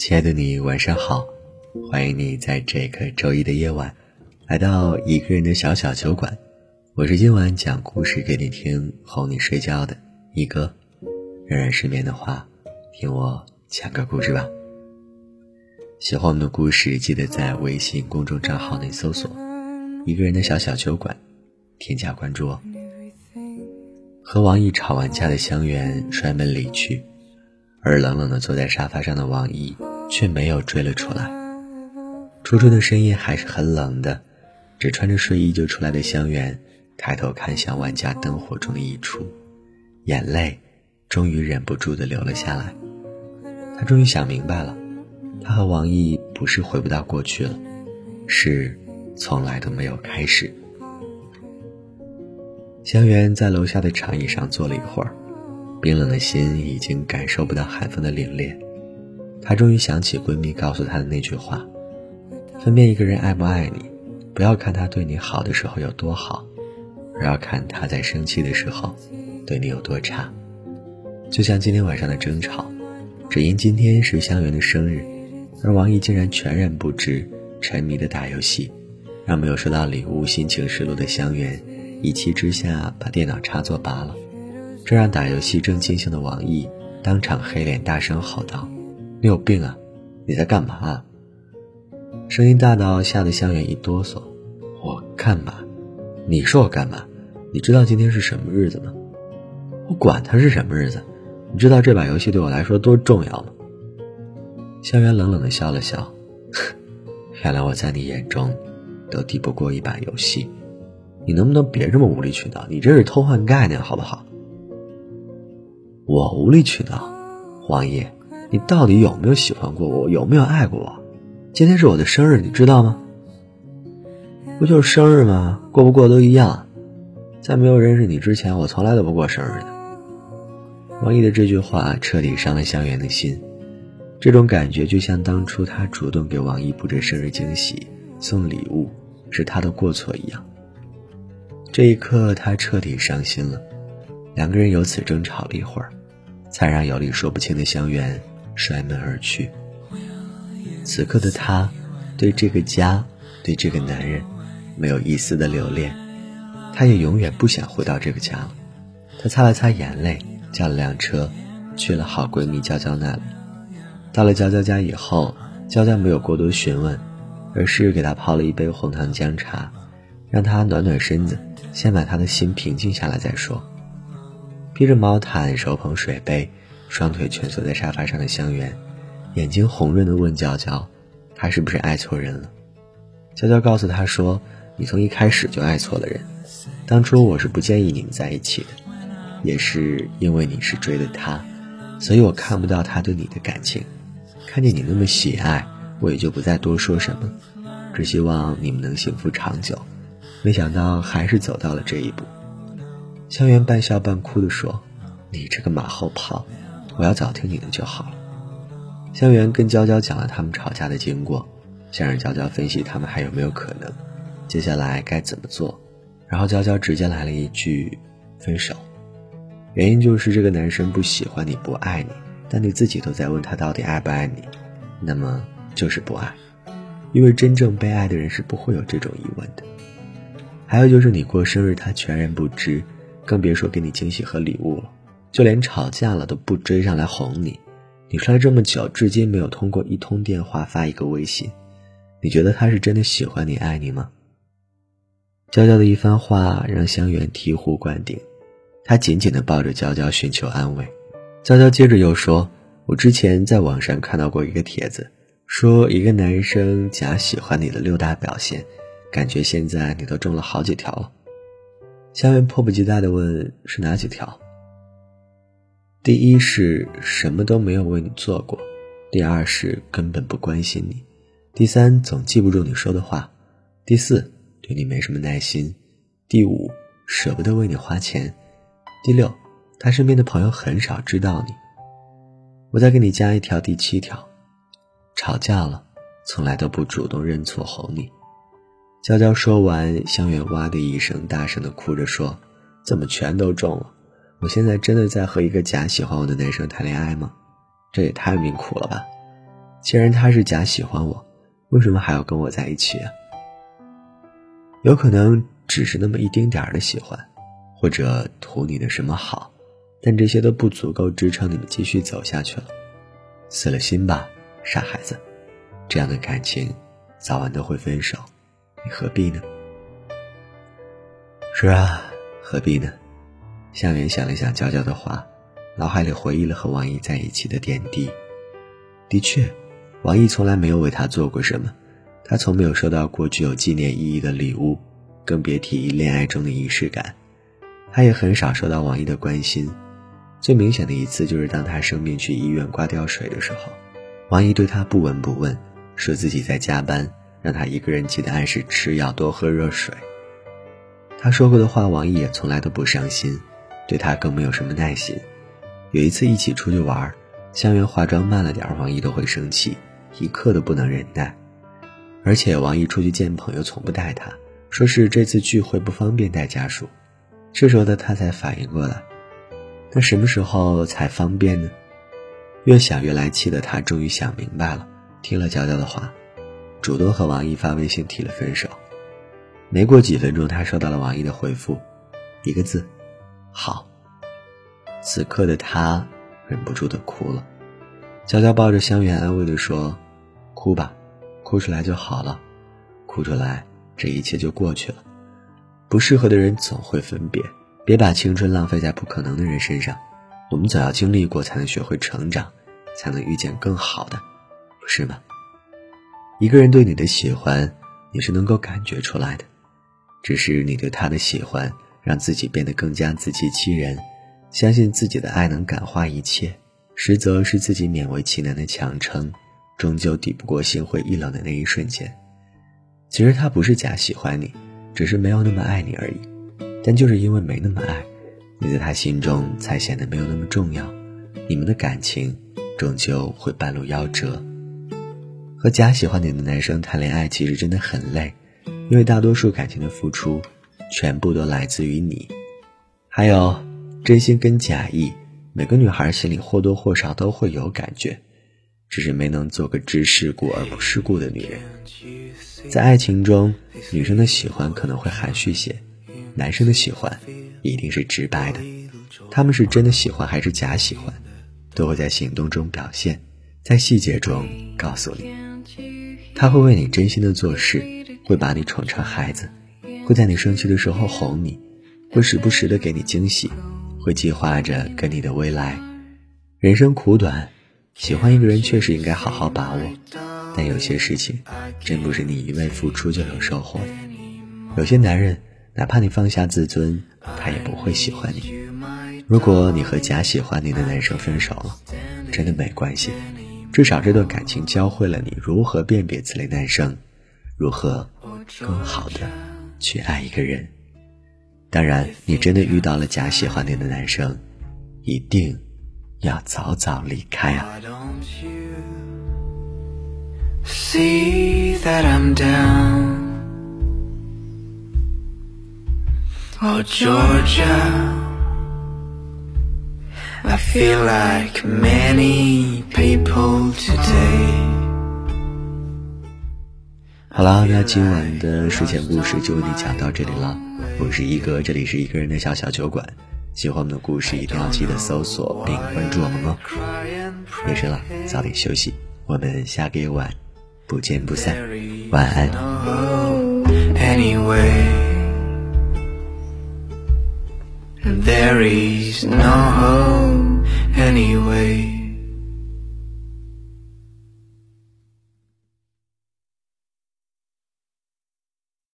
亲爱的你，晚上好！欢迎你在这个周一的夜晚，来到一个人的小小酒馆。我是今晚讲故事给你听、哄你睡觉的一哥。仍然失眠的话，听我讲个故事吧。喜欢我们的故事，记得在微信公众账号内搜索“一个人的小小酒馆”，添加关注哦。和王毅吵完架的香园摔门离去，而冷冷的坐在沙发上的王毅却没有追了出来。初春的深夜还是很冷的，只穿着睡衣就出来的香园抬头看向万家灯火中的一处，眼泪终于忍不住的流了下来。他终于想明白了。他和王毅不是回不到过去了，是从来都没有开始。香园在楼下的长椅上坐了一会儿，冰冷的心已经感受不到寒风的凛冽。她终于想起闺蜜告诉她的那句话：分辨一个人爱不爱你，不要看他对你好的时候有多好，而要看他在生气的时候对你有多差。就像今天晚上的争吵，只因今天是香园的生日。而王毅竟然全然不知，沉迷的打游戏，让没有收到礼物、心情失落的香园一气之下把电脑插座拔了，这让打游戏正尽兴的王毅当场黑脸，大声吼道：“你有病啊！你在干嘛？”声音大到吓得香远一哆嗦。“我干嘛？你说我干嘛？你知道今天是什么日子吗？”“我管他是什么日子，你知道这把游戏对我来说多重要吗？”香园冷冷的笑了笑，原来我在你眼中，都抵不过一把游戏。你能不能别这么无理取闹？你这是偷换概念，好不好？我无理取闹，王爷，你到底有没有喜欢过我？有没有爱过我？今天是我的生日，你知道吗？不就是生日吗？过不过都一样。在没有认识你之前，我从来都不过生日的。王毅的这句话彻底伤了香园的心。这种感觉就像当初他主动给王毅布置生日惊喜、送礼物是他的过错一样。这一刻，他彻底伤心了。两个人由此争吵了一会儿，才让有理说不清的香园摔门而去。此刻的他，对这个家，对这个男人，没有一丝的留恋。他也永远不想回到这个家了。他擦了擦眼泪，叫了辆车，去了好闺蜜娇娇那里。到了娇娇家以后，娇娇没有过多询问，而是给她泡了一杯红糖姜茶，让她暖暖身子，先把她的心平静下来再说。披着毛毯，手捧水杯，双腿蜷缩在沙发上的香园，眼睛红润的问娇娇：“他是不是爱错人了？”娇娇告诉他说：“你从一开始就爱错了人，当初我是不建议你们在一起的，也是因为你是追的他，所以我看不到他对你的感情。”看见你那么喜爱，我也就不再多说什么，只希望你们能幸福长久。没想到还是走到了这一步。香园半笑半哭地说：“你这个马后炮，我要早听你的就好了。”香园跟娇娇讲了他们吵架的经过，想让娇娇分析他们还有没有可能，接下来该怎么做。然后娇娇直接来了一句：“分手。”原因就是这个男生不喜欢你，不爱你。但你自己都在问他到底爱不爱你，那么就是不爱，因为真正被爱的人是不会有这种疑问的。还有就是你过生日他全然不知，更别说给你惊喜和礼物了，就连吵架了都不追上来哄你。你出来这么久，至今没有通过一通电话发一个微信，你觉得他是真的喜欢你爱你吗？娇娇的一番话让香园醍醐灌顶，他紧紧地抱着娇娇寻求安慰。娇娇接着又说：“我之前在网上看到过一个帖子，说一个男生假喜欢你的六大表现，感觉现在你都中了好几条了。”香园迫不及待地问：“是哪几条？”第一是什么都没有为你做过，第二是根本不关心你，第三总记不住你说的话，第四对你没什么耐心，第五舍不得为你花钱，第六。他身边的朋友很少知道你。我再给你加一条，第七条：吵架了，从来都不主动认错哄你。娇娇说完，香园哇的一声，大声的哭着说：“怎么全都中了？我现在真的在和一个假喜欢我的男生谈恋爱吗？这也太命苦了吧！”既然他是假喜欢我，为什么还要跟我在一起啊？有可能只是那么一丁点儿的喜欢，或者图你的什么好，但这些都不足够支撑你们继续走下去了。死了心吧，傻孩子，这样的感情早晚都会分手，你何必呢？是啊，何必呢？向远想了想娇娇的话，脑海里回忆了和王毅在一起的点滴。的确，王毅从来没有为他做过什么，他从没有收到过具有纪念意义的礼物，更别提恋爱中的仪式感。他也很少受到王毅的关心。最明显的一次就是当他生病去医院挂吊水的时候，王毅对他不闻不问，说自己在加班，让他一个人记得按时吃药，多喝热水。他说过的话，王毅也从来都不上心。对他更没有什么耐心。有一次一起出去玩，香园化妆慢了点，王毅都会生气，一刻都不能忍耐。而且王毅出去见朋友从不带他，说是这次聚会不方便带家属。这时候的他才反应过来，那什么时候才方便呢？越想越来气的他终于想明白了，听了娇娇的话，主动和王毅发微信提了分手。没过几分钟，他收到了王毅的回复，一个字。好，此刻的他忍不住的哭了。娇娇抱着香园安慰的说：“哭吧，哭出来就好了，哭出来这一切就过去了。不适合的人总会分别，别把青春浪费在不可能的人身上。我们总要经历过，才能学会成长，才能遇见更好的，不是吗？一个人对你的喜欢，你是能够感觉出来的，只是你对他的喜欢。”让自己变得更加自欺欺人，相信自己的爱能感化一切，实则是自己勉为其难的强撑，终究抵不过心灰意冷的那一瞬间。其实他不是假喜欢你，只是没有那么爱你而已。但就是因为没那么爱，你在他心中才显得没有那么重要。你们的感情终究会半路夭折。和假喜欢你的男生谈恋爱其实真的很累，因为大多数感情的付出。全部都来自于你，还有真心跟假意，每个女孩心里或多或少都会有感觉，只是没能做个知世故而不世故的女人。在爱情中，女生的喜欢可能会含蓄些，男生的喜欢一定是直白的。他们是真的喜欢还是假喜欢，都会在行动中表现，在细节中告诉你。他会为你真心的做事，会把你宠成孩子。会在你生气的时候哄你，会时不时的给你惊喜，会计划着跟你的未来。人生苦短，喜欢一个人确实应该好好把握，但有些事情真不是你一味付出就有收获的。有些男人，哪怕你放下自尊，他也不会喜欢你。如果你和假喜欢你的男生分手了，真的没关系，至少这段感情教会了你如何辨别此类男生，如何更好的。去爱一个人，当然，你真的遇到了假喜欢你的男生，一定要早早离开啊！好啦，那今晚的睡前故事就为你讲到这里了。我是一哥，这里是一个人的小小酒馆。喜欢我们的故事，一定要记得搜索并关注我们哦。夜深了，早点休息，我们下个夜晚不见不散，晚安。There is no anyway.